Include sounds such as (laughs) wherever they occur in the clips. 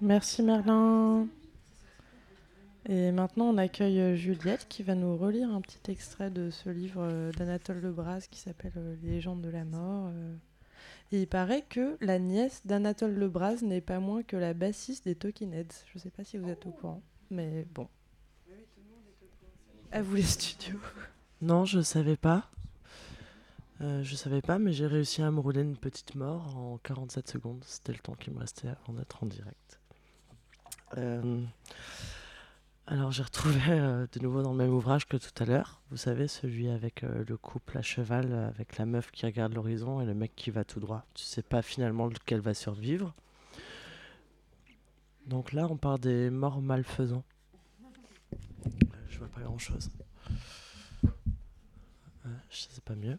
Merci Merlin. Et maintenant, on accueille euh, Juliette qui va nous relire un petit extrait de ce livre euh, d'Anatole Lebras qui s'appelle euh, Les légendes de la mort. il paraît que la nièce d'Anatole Lebras n'est pas moins que la bassiste des Talking. Je ne sais pas si vous êtes au courant, mais bon. À vous les studios. Non, je savais pas. Euh, je savais pas, mais j'ai réussi à me rouler une petite mort en 47 secondes. C'était le temps qui me restait avant d'être en direct. Euh, alors j'ai retrouvé euh, de nouveau dans le même ouvrage que tout à l'heure. Vous savez, celui avec euh, le couple à cheval, avec la meuf qui regarde l'horizon et le mec qui va tout droit. Tu sais pas finalement lequel va survivre. Donc là, on part des morts malfaisants. Je vois pas grand chose. Je sais pas mieux.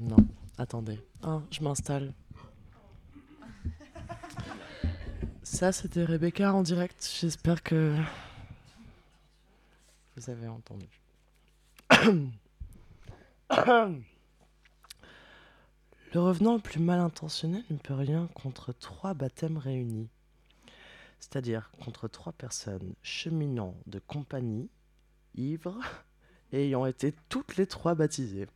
Non, attendez. Ah, je m'installe. Ça, c'était Rebecca en direct. J'espère que vous avez entendu. (coughs) Le revenant le plus mal intentionné ne peut rien contre trois baptêmes réunis. C'est-à-dire contre trois personnes cheminant de compagnie, ivres, (laughs) et ayant été toutes les trois baptisées.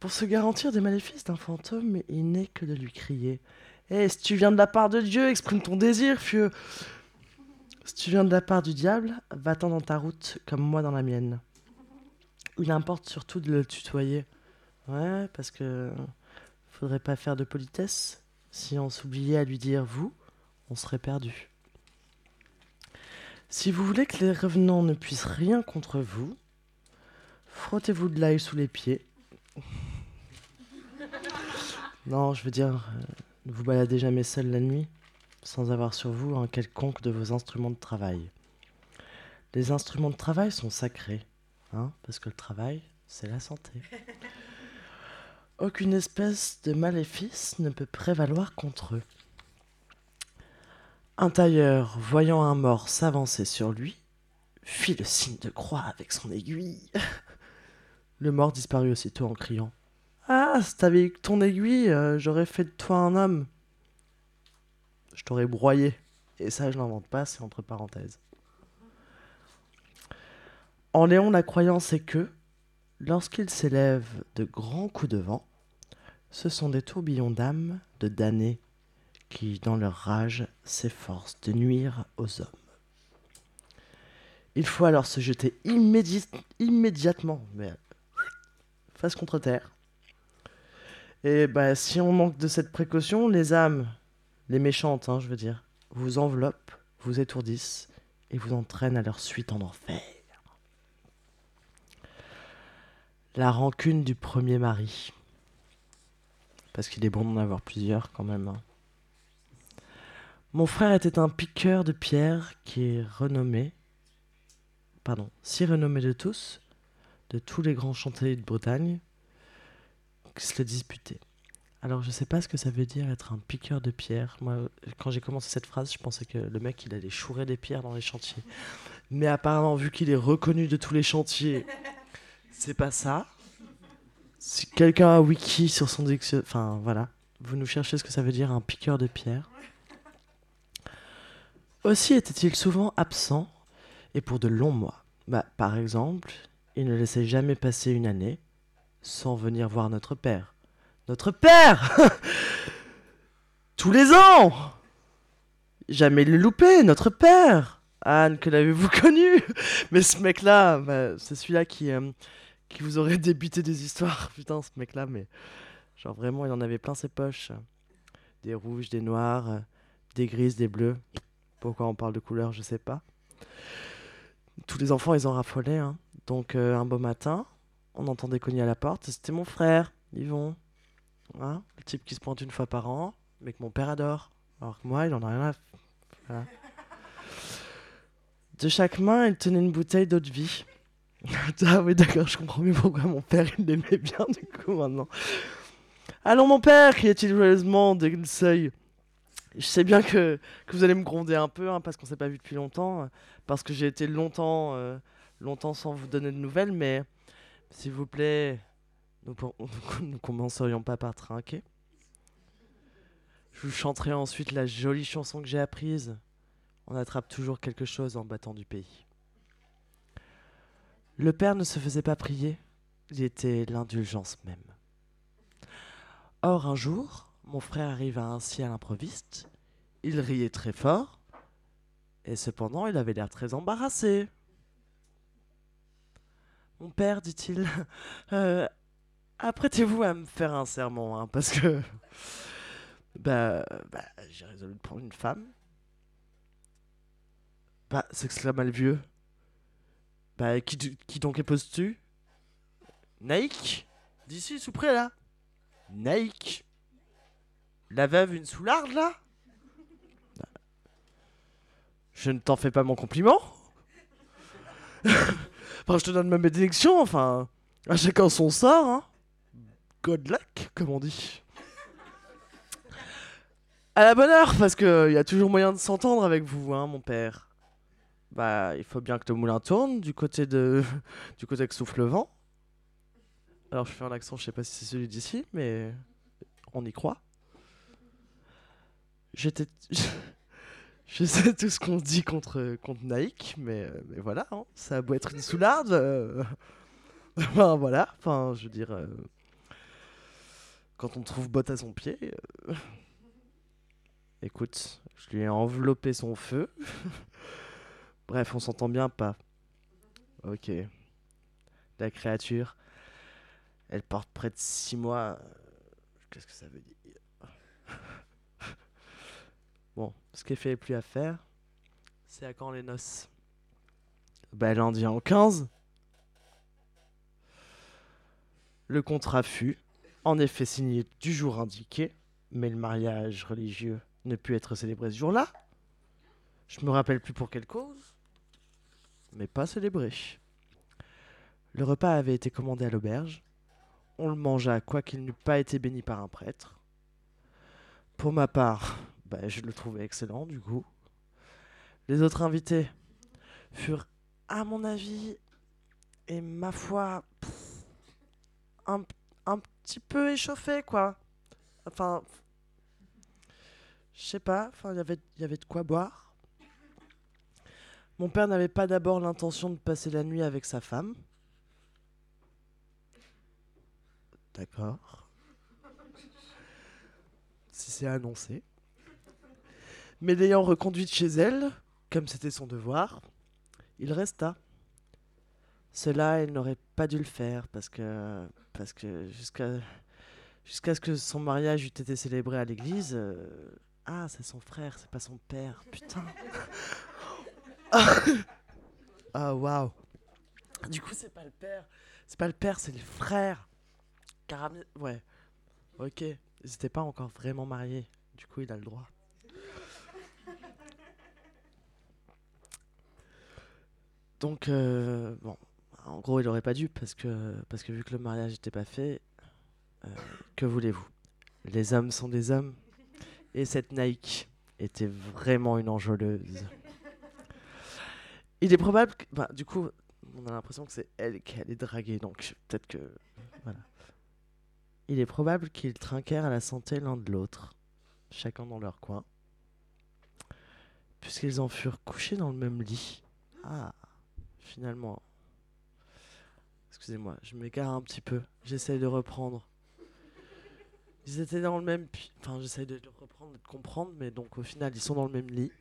Pour se garantir des maléfices d'un fantôme, il n'est que de lui crier Eh, si tu viens de la part de Dieu, exprime ton désir, fieu Si tu viens de la part du diable, va-t'en dans ta route, comme moi dans la mienne. Il importe surtout de le tutoyer. Ouais, parce que. Faudrait pas faire de politesse. Si on s'oubliait à lui dire vous, on serait perdu. Si vous voulez que les revenants ne puissent rien contre vous, frottez-vous de l'ail sous les pieds. non, je veux dire, euh, ne vous baladez jamais seul la nuit, sans avoir sur vous un quelconque de vos instruments de travail. Les instruments de travail sont sacrés, hein, parce que le travail, c'est la santé. (laughs) Aucune espèce de maléfice ne peut prévaloir contre eux. Un tailleur, voyant un mort s'avancer sur lui, fit le signe de croix avec son aiguille. (laughs) Le mort disparut aussitôt en criant Ah, si t'avais eu ton aiguille, euh, j'aurais fait de toi un homme. Je t'aurais broyé. Et ça, je n'invente pas, c'est entre parenthèses. En Léon, la croyance est que, lorsqu'il s'élève de grands coups de vent, ce sont des tourbillons d'âmes de damnés qui, dans leur rage, s'efforcent de nuire aux hommes. Il faut alors se jeter immédi- immédiatement, face contre terre. Et bah, si on manque de cette précaution, les âmes, les méchantes, hein, je veux dire, vous enveloppent, vous étourdissent et vous entraînent à leur suite en enfer. La rancune du premier mari. Parce qu'il est bon d'en avoir plusieurs quand même. hein. Mon frère était un piqueur de pierre qui est renommé, pardon, si renommé de tous, de tous les grands chantiers de Bretagne, se le disputaient. Alors je sais pas ce que ça veut dire être un piqueur de pierre. Moi, quand j'ai commencé cette phrase, je pensais que le mec il allait chourer des pierres dans les chantiers. Mais apparemment, vu qu'il est reconnu de tous les chantiers, c'est pas ça. Si quelqu'un a wiki sur son dictionnaire, enfin voilà, vous nous cherchez ce que ça veut dire un piqueur de pierre. Aussi était-il souvent absent et pour de longs mois. Bah, par exemple, il ne laissait jamais passer une année sans venir voir notre père. Notre père (laughs) Tous les ans Jamais le louper, notre père Anne, que l'avez-vous connu (laughs) Mais ce mec-là, bah, c'est celui-là qui, euh, qui vous aurait débuté des histoires. (laughs) Putain, ce mec-là, mais genre vraiment, il en avait plein ses poches. Des rouges, des noirs, des grises, des bleus. Pourquoi on parle de couleurs, je sais pas. Tous les enfants, ils en raffolaient. hein. Donc, euh, un beau matin, on entendait cogner à la porte. C'était mon frère, Yvon. Hein, le type qui se pointe une fois par an, mais que mon père adore. Alors que moi, il en a rien à. Voilà. De chaque main, il tenait une bouteille d'eau de vie. (laughs) ah oui, d'accord, je comprends mieux pourquoi mon père, il l'aimait bien, du coup, maintenant. Allons, mon père criait-il joyeusement dès le seuil. Je sais bien que, que vous allez me gronder un peu, hein, parce qu'on s'est pas vu depuis longtemps, parce que j'ai été longtemps, euh, longtemps sans vous donner de nouvelles, mais s'il vous plaît, nous, (laughs) nous commencerions pas par trinquer Je vous chanterai ensuite la jolie chanson que j'ai apprise. On attrape toujours quelque chose en battant du pays. Le père ne se faisait pas prier, il était l'indulgence même. Or, un jour, mon frère arriva ainsi à l'improviste. Il riait très fort, et cependant il avait l'air très embarrassé. Mon père, dit-il, (laughs) euh, apprêtez-vous à me faire un serment, hein, parce que (laughs) bah, bah j'ai résolu de prendre une femme. Bah, s'exclama le vieux. Bah, qui, qui donc époses-tu Naïk? D'ici, sous près, là. Naïk. La veuve, une soularde, là? Je ne t'en fais pas mon compliment (laughs) Enfin, je te donne ma bénédiction, enfin... À chacun son sort, hein Good luck, comme on dit. À la bonne heure, parce qu'il y a toujours moyen de s'entendre avec vous, hein, mon père. Bah, il faut bien que le moulin tourne du côté de, (laughs) du côté que souffle le vent. Alors, je fais un accent, je sais pas si c'est celui d'ici, mais on y croit. J'étais, (laughs) je sais tout ce qu'on dit contre contre Nike, mais voilà, hein, ça a beau être une soularde. Euh, (laughs) enfin, voilà, enfin, je veux dire, euh, quand on trouve botte à son pied. Euh, écoute, je lui ai enveloppé son feu. (laughs) Bref, on s'entend bien pas. Ok. La créature, elle porte près de 6 mois. Qu'est-ce que ça veut dire? Bon, ce qui est fait et plus à faire, c'est à quand les noces Bah, lundi en 15. Le contrat fut, en effet, signé du jour indiqué, mais le mariage religieux ne put être célébré ce jour-là. Je me rappelle plus pour quelle cause mais pas célébré. Le repas avait été commandé à l'auberge. On le mangea, quoiqu'il n'eût pas été béni par un prêtre. Pour ma part, bah, je le trouvais excellent du coup. Les autres invités furent, à mon avis, et ma foi, un, un petit peu échauffés, quoi. Enfin, je sais pas, enfin, y il y avait de quoi boire. Mon père n'avait pas d'abord l'intention de passer la nuit avec sa femme. D'accord. Si c'est annoncé. Mais l'ayant reconduite chez elle, comme c'était son devoir, il resta. Cela, il n'aurait pas dû le faire parce que, parce que jusqu'à ce que son mariage eût été célébré à l'église. Euh, ah, c'est son frère, c'est pas son père. Putain. (laughs) ah waouh. Du coup, c'est pas le père. C'est pas le père, c'est les frères. Caram... Ouais. Ok. Ils étaient pas encore vraiment mariés. Du coup, il a le droit. Donc, euh. En gros, il aurait pas dû parce que, vu que le mariage n'était pas fait, euh, que voulez-vous? Les hommes sont des hommes. Et cette Nike était vraiment une enjôleuse. Il est probable. Bah, du coup, on a l'impression que c'est elle qui allait draguer, donc peut-être que. Il est probable qu'ils trinquèrent à la santé l'un de l'autre, chacun dans leur coin, puisqu'ils en furent couchés dans le même lit. Ah, finalement. Excusez-moi, je m'égare un petit peu. J'essaie de reprendre. Ils étaient dans le même. Enfin, j'essaie de reprendre de comprendre, mais donc au final, ils sont dans le même lit.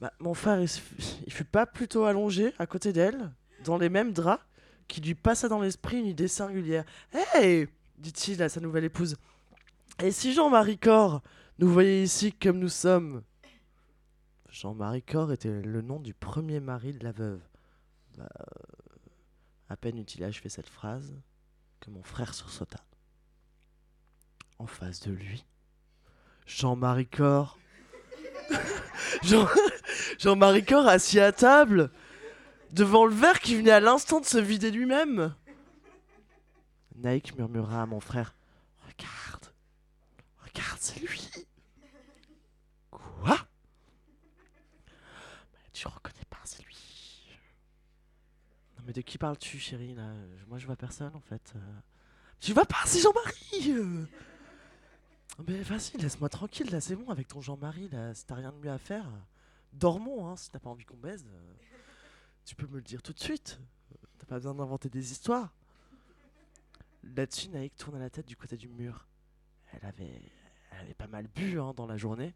Bah, mon frère, il, fut pas plutôt allongé à côté d'elle, dans les mêmes draps, qui lui passa dans l'esprit une idée singulière. Hey dit-il à sa nouvelle épouse. Et si Jean-Marie Corps nous voyait ici comme nous sommes Jean-Marie Corps était le nom du premier mari de la veuve. Bah, à peine eut-il achevé cette phrase que mon frère sursauta. En face de lui, Jean-Marie. (laughs) Jean... Jean-Marie Corps assis à table, devant le verre qui venait à l'instant de se vider lui-même. Nike murmura à mon frère Regarde, regarde, c'est lui. Quoi Tu reconnais pas, c'est lui. Non, mais de qui parles-tu, chérie là? Moi, je vois personne en fait. Tu vois pas, c'est Jean-Marie Mais vas-y, laisse-moi tranquille, là, c'est bon, avec ton Jean-Marie, là, si t'as rien de mieux à faire, dormons, hein, si t'as pas envie qu'on baise. euh, tu peux me le dire tout de suite. T'as pas besoin d'inventer des histoires. Là-dessus, Naïk tourne la tête du côté du mur. Elle avait, elle avait pas mal bu hein, dans la journée.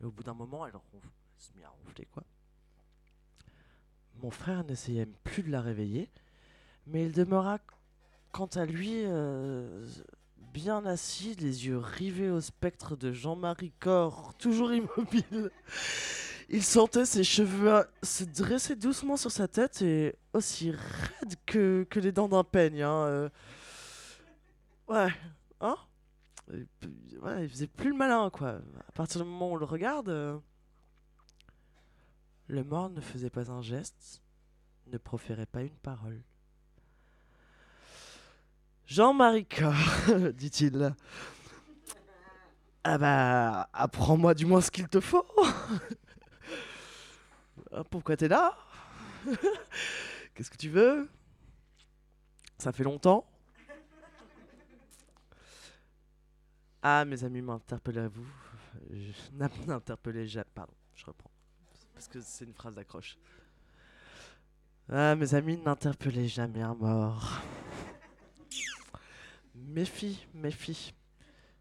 Et au bout d'un moment, elle, elle se mit à ronfler, quoi. Mon frère n'essayait plus de la réveiller, mais il demeura, quant à lui, euh, bien assis, les yeux rivés au spectre de Jean-Marie Corps, (laughs) toujours immobile. Il sentait ses cheveux euh, se dresser doucement sur sa tête et aussi raides que, les dents d'un peigne. Hein. euh. Ouais, hein? Ouais, Il faisait plus le malin, quoi. À partir du moment où on le regarde, le mort ne faisait pas un geste, ne proférait pas une parole. Jean-Marie Corps, (laughs) dit-il. Ah bah, apprends-moi du moins ce qu'il te faut. (laughs) Ah, Pourquoi t'es là? (laughs) Qu'est-ce que tu veux? Ça fait longtemps Ah, mes amis, m'interpellez-vous Je n'interpellez jamais. Pardon, je reprends. Parce que c'est une phrase d'accroche. Ah, mes amis, n'interpellez jamais un mort. Méfie, méfie.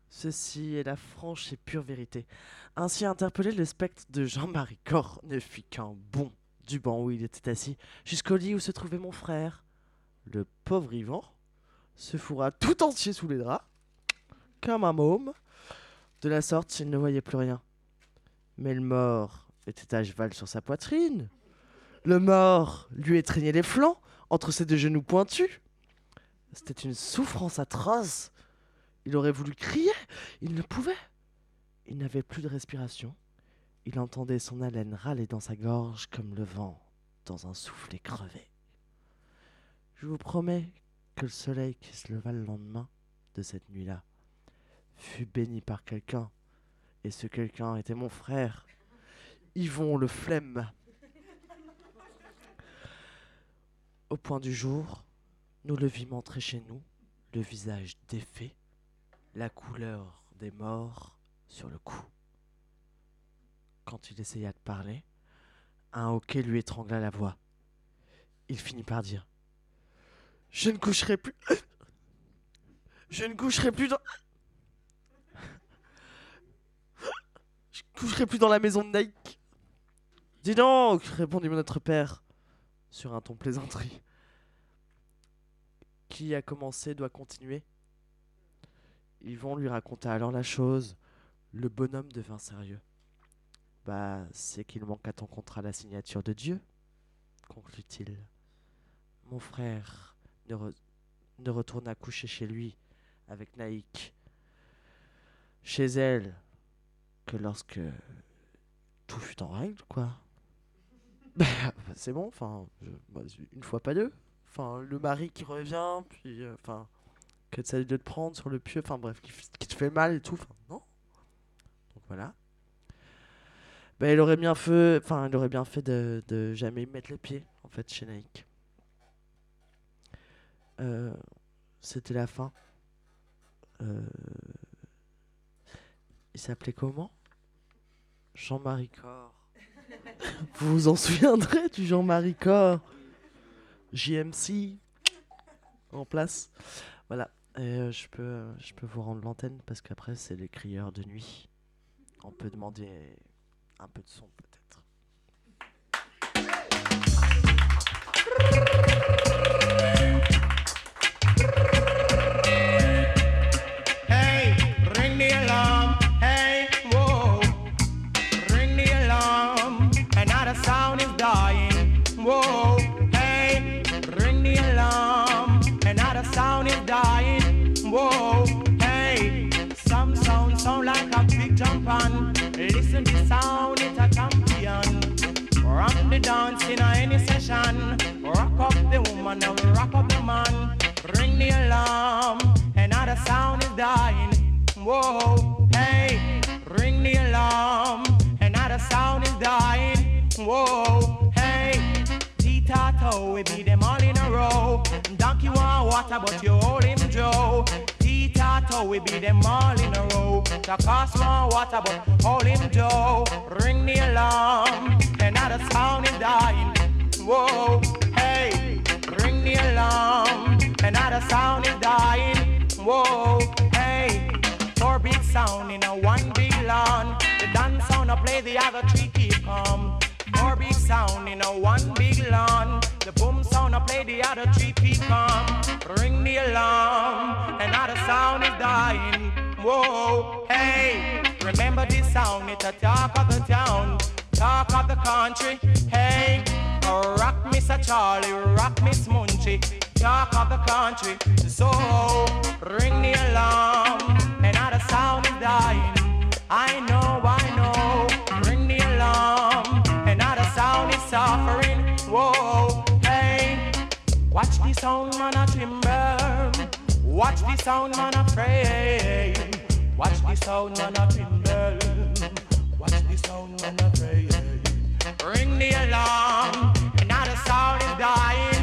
Ceci est la franche et pure vérité. Ainsi interpellé, le spectre de Jean-Marie Corps ne fit qu'un bond du banc où il était assis jusqu'au lit où se trouvait mon frère. Le pauvre Yvan se fourra tout entier sous les draps, comme un môme. De la sorte, il ne voyait plus rien. Mais le mort était à cheval sur sa poitrine. Le mort lui étreignait les flancs entre ses deux genoux pointus. C'était une souffrance atroce. Il aurait voulu crier, il ne pouvait. Il n'avait plus de respiration. Il entendait son haleine râler dans sa gorge comme le vent dans un soufflet crevé. Je vous promets que le soleil qui se leva le lendemain de cette nuit-là fut béni par quelqu'un, et ce quelqu'un était mon frère, Yvon le flemme. Au point du jour, nous le vîmes entrer chez nous, le visage défait, la couleur des morts sur le cou. Quand il essaya de parler, un hoquet lui étrangla la voix. Il finit par dire Je ne coucherai plus. Je ne coucherai plus dans. Je coucherai plus dans la maison de Nike. Dis donc, répondit notre père, sur un ton plaisanterie. Qui a commencé doit continuer. Yvon lui raconta alors la chose. Le bonhomme devint sérieux. Bah, c'est qu'il manque à ton contrat la signature de Dieu, conclut-il. Mon frère ne, ne retourna coucher chez lui avec Naïk. Chez elle, que lorsque tout fut en règle, quoi. Bah, c'est bon, enfin, bah, une fois pas deux. Enfin, le mari qui revient, puis, euh, enfin, que tu de te prendre sur le pieu, enfin bref, qui, te fait mal et tout, enfin, non. Donc voilà. Ben, il aurait bien fait, enfin, il aurait bien fait de, de jamais mettre les pieds, en fait, chez Nike. Euh, C'était la fin. Euh, il s'appelait comment? Jean-Marie Corps. Vous vous en souviendrez du Jean-Marie Corps JMC en place. Voilà. Euh, je peux, je peux vous rendre l'antenne parce qu'après c'est les crieurs de nuit. On peut demander un peu de son peut-être. The woman and rock up the man. Ring the alarm. Another sound is dying. Whoa, hey, ring the alarm. Another sound is dying. Whoa, hey, T-Tato, we beat them all in a row. Donkey want water, but you hold him Joe. T-Tato, we beat them all in a row. A cost more water, but hold him Joe. Ring the alarm, another sound is dying. Whoa, sound is dying. Whoa, hey, four big sound in a one big lawn. The dance sound I play, the other three keep calm. Four big sound in a one big lawn. The boom sound I play, the other three keep calm. Ring the alarm, another sound is dying. Whoa, hey, remember this sound, it's a talk of the town, talk of the country. Hey, oh, rock Mr. Charlie, rock Miss Munchie, talk of the country. So, ring the alarm, another sound is dying. I know, I know, ring the alarm, another sound is suffering. Whoa, hey, watch the sound man a timber, watch the sound man a pray, watch the sound man a timber, watch the sound man a pray. Ring the alarm, another sound is dying.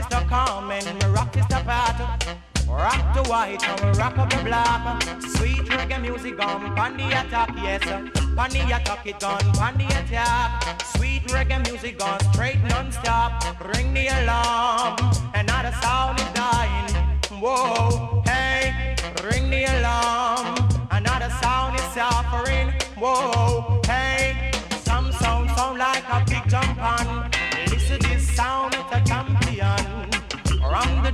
Is the calm and rock is the pat. Rock the white and rock up the black. Sweet reggae music on pan the attack, yes. Pan the attack it on pan the attack. Sweet reggae music on straight non-stop. Ring the alarm, another sound is dying. Whoa, hey, ring the alarm, another sound is suffering. Whoa,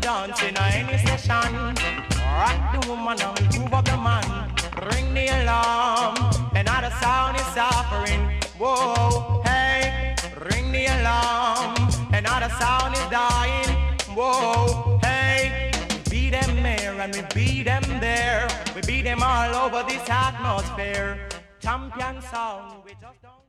dance in any session. Rock the woman and move up the man. Ring the alarm. Another sound is suffering. Whoa, hey, ring the alarm. Another sound is dying. Whoa, hey, beat them there and we beat them there. We beat them all over this atmosphere. Champion sound, we just don't.